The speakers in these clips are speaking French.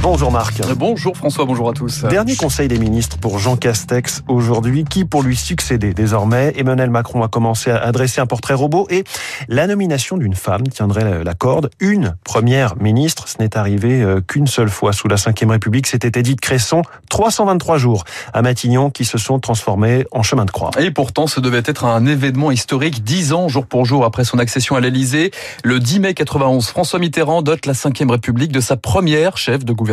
Bonjour Marc. Bonjour François, bonjour à tous. Dernier conseil des ministres pour Jean Castex aujourd'hui. Qui pour lui succéder désormais Emmanuel Macron a commencé à adresser un portrait robot et la nomination d'une femme tiendrait la corde. Une première ministre, ce n'est arrivé euh, qu'une seule fois sous la Ve République. C'était Edith Cresson. 323 jours à Matignon qui se sont transformés en chemin de croix. Et pourtant, ce devait être un événement historique. Dix ans, jour pour jour, après son accession à l'Elysée. Le 10 mai 91, François Mitterrand dote la Ve République de sa première chef de gouvernement.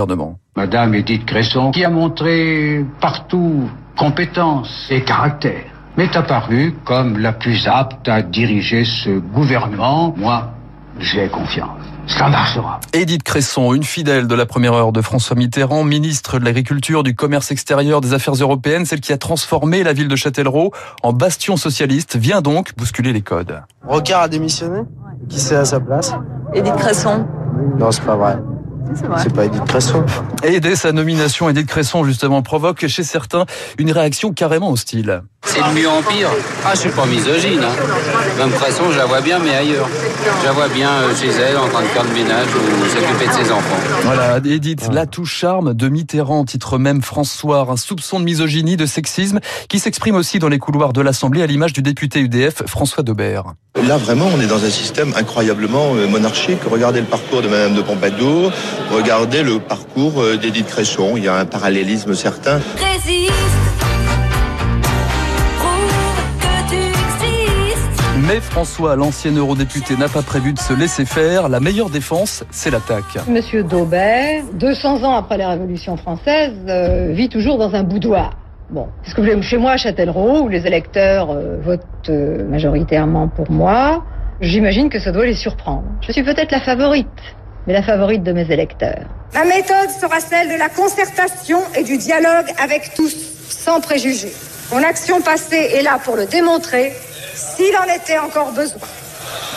Madame Edith Cresson, qui a montré partout compétence et caractère, m'est apparue comme la plus apte à diriger ce gouvernement. Moi, j'ai confiance. Ça marchera. Edith Cresson, une fidèle de la première heure de François Mitterrand, ministre de l'Agriculture, du Commerce extérieur, des Affaires européennes, celle qui a transformé la ville de Châtellerault en bastion socialiste, vient donc bousculer les codes. Rocard a démissionné? Qui c'est à sa place? Edith Cresson. Non, c'est pas vrai. C'est pas Edith Cresson. Et dès sa nomination, Edith Cresson, justement, provoque chez certains une réaction carrément hostile. C'est de mieux en pire. Ah, je suis pas misogyne. Hein. Même Cresson, je la vois bien, mais ailleurs. Je la vois bien euh, chez elle, en train de faire le ménage ou s'occuper de ses enfants. Voilà, Edith, la touche charme de Mitterrand, titre même François, un soupçon de misogynie, de sexisme, qui s'exprime aussi dans les couloirs de l'Assemblée à l'image du député UDF François Daubert. Là, vraiment, on est dans un système incroyablement euh, monarchique. Regardez le parcours de Madame de Pompadour, regardez le parcours euh, d'Edith Cresson. Il y a un parallélisme certain. Mais François, l'ancien eurodéputé, n'a pas prévu de se laisser faire. La meilleure défense, c'est l'attaque. Monsieur Daubert, 200 ans après la Révolution française, euh, vit toujours dans un boudoir. Bon, est-ce que vous voulez chez moi à Châtellerault, où les électeurs euh, votent euh, majoritairement pour moi? J'imagine que ça doit les surprendre. Je suis peut-être la favorite, mais la favorite de mes électeurs. Ma méthode sera celle de la concertation et du dialogue avec tous, sans préjugés. Mon action passée est là pour le démontrer, s'il en était encore besoin.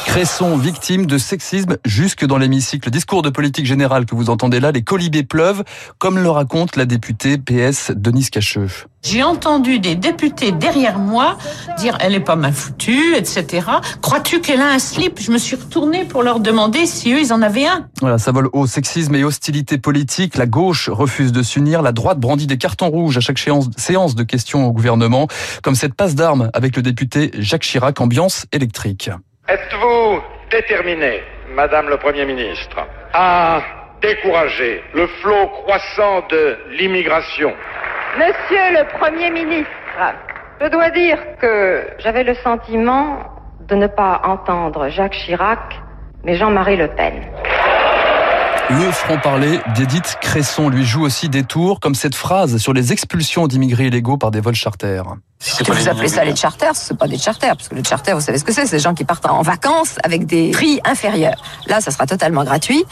Cresson, victime de sexisme jusque dans l'hémicycle. Discours de politique générale que vous entendez là, les colibés pleuvent, comme le raconte la députée PS Denise Cacheux. J'ai entendu des députés derrière moi dire elle est pas mal foutue, etc. Crois-tu qu'elle a un slip? Je me suis retournée pour leur demander si eux ils en avaient un. Voilà, ça vole au sexisme et hostilité politique. La gauche refuse de s'unir, la droite brandit des cartons rouges à chaque séance de questions au gouvernement, comme cette passe d'armes avec le député Jacques Chirac, ambiance électrique. Êtes-vous déterminé, Madame le Premier ministre, à décourager le flot croissant de l'immigration? Monsieur le Premier ministre, je dois dire que j'avais le sentiment de ne pas entendre Jacques Chirac, mais Jean-Marie Le Pen. Le franc-parler d'Edith Cresson lui joue aussi des tours, comme cette phrase sur les expulsions d'immigrés illégaux par des vols charters. Si vous appelez ça les charters, ce pas des charters, parce que le charter, vous savez ce que c'est, c'est des gens qui partent en vacances avec des prix inférieurs. Là, ça sera totalement gratuit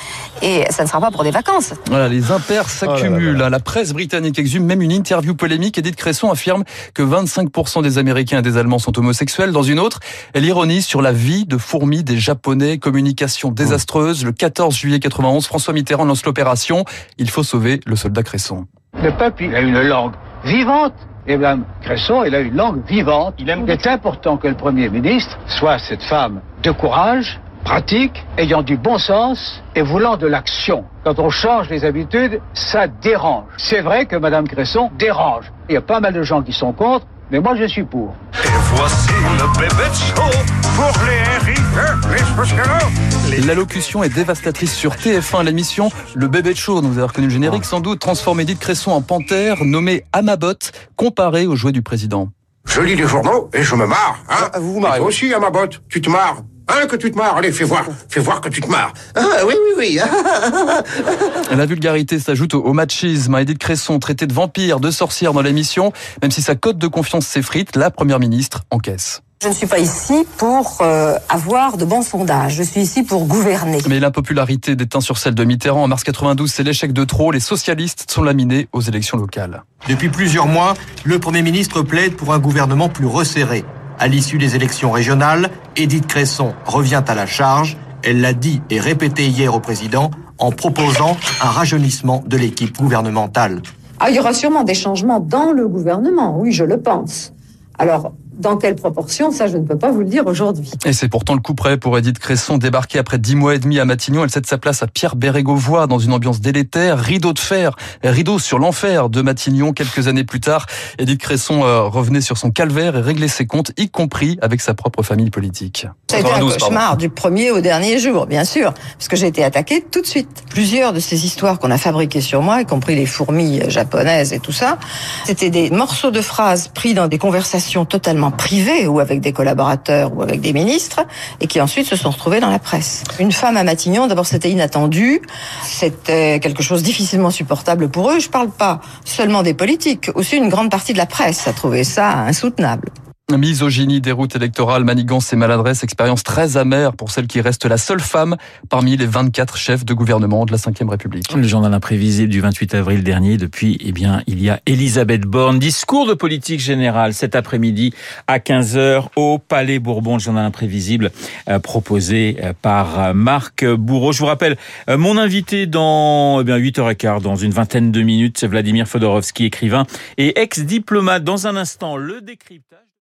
et ça ne sera pas pour des vacances. Voilà, les impairs s'accumulent. La presse britannique exhume même une interview polémique. Edith Cresson affirme que 25% des Américains et des Allemands sont homosexuels. Dans une autre, elle ironise sur la vie de fourmis des Japonais, communication désastreuse. Le 14 juillet 91, François Mitterrand lance l'opération. Il faut sauver le soldat Cresson. Le peuple, il a une langue vivante. Et Mme Cresson, elle a une langue vivante. Il est important que le Premier ministre soit cette femme de courage, pratique, ayant du bon sens et voulant de l'action. Quand on change les habitudes, ça dérange. C'est vrai que Mme Cresson dérange. Il y a pas mal de gens qui sont contre, mais moi je suis pour. Et voici le bébé chaud pour les L'allocution est dévastatrice sur TF1, l'émission Le Bébé de Show. Vous avez reconnu le générique sans doute. Transforme Edith Cresson en panthère, nommée Amabot, comparée au jouet du président. Je lis les journaux et je me marre. Hein Ah, vous vous marrez, Et toi aussi, Amabot, tu te marres. Hein, que tu te marres. Allez, fais voir. Fais voir que tu te marres. Ah, oui, oui, oui. La vulgarité s'ajoute au machisme. Edith Cresson, traitée de vampire, de sorcière dans l'émission, même si sa cote de confiance s'effrite, la première ministre encaisse. Je ne suis pas ici pour euh, avoir de bons sondages. Je suis ici pour gouverner. Mais l'impopularité déteint sur celle de Mitterrand en mars 92, c'est l'échec de trop. Les socialistes sont laminés aux élections locales. Depuis plusieurs mois, le Premier ministre plaide pour un gouvernement plus resserré. À l'issue des élections régionales, Edith Cresson revient à la charge. Elle l'a dit et répété hier au président en proposant un rajeunissement de l'équipe gouvernementale. Ah, il y aura sûrement des changements dans le gouvernement, oui, je le pense. Alors, Dans quelle proportion, ça je ne peux pas vous le dire aujourd'hui. Et c'est pourtant le coup près pour Edith Cresson débarquer après dix mois et demi à Matignon. Elle cède sa place à Pierre Bérégovoy dans une ambiance délétère, rideau de fer, rideau sur l'enfer de Matignon. Quelques années plus tard, Edith Cresson euh, revenait sur son calvaire et réglait ses comptes, y compris avec sa propre famille politique. Ça a été un cauchemar du premier au dernier jour, bien sûr, parce que j'ai été attaquée tout de suite. Plusieurs de ces histoires qu'on a fabriquées sur moi, y compris les fourmis japonaises et tout ça, c'était des morceaux de phrases pris dans des conversations totalement privées ou avec des collaborateurs ou avec des ministres et qui ensuite se sont retrouvés dans la presse. Une femme à Matignon, d'abord c'était inattendu, c'était quelque chose difficilement supportable pour eux. Je parle pas seulement des politiques, aussi une grande partie de la presse a trouvé ça insoutenable. Misogynie, déroute électorale, manigance et maladresse, expérience très amère pour celle qui reste la seule femme parmi les 24 chefs de gouvernement de la Ve République. Le journal imprévisible du 28 avril dernier. Depuis, eh bien, il y a Elisabeth Borne. Discours de politique générale cet après-midi à 15h au Palais Bourbon. Le journal imprévisible euh, proposé euh, par euh, Marc Bourreau. Je vous rappelle, mon invité dans eh bien, 8h15, dans une vingtaine de minutes, c'est Vladimir Fodorovski, écrivain et ex-diplomate. Dans un instant, le décryptage.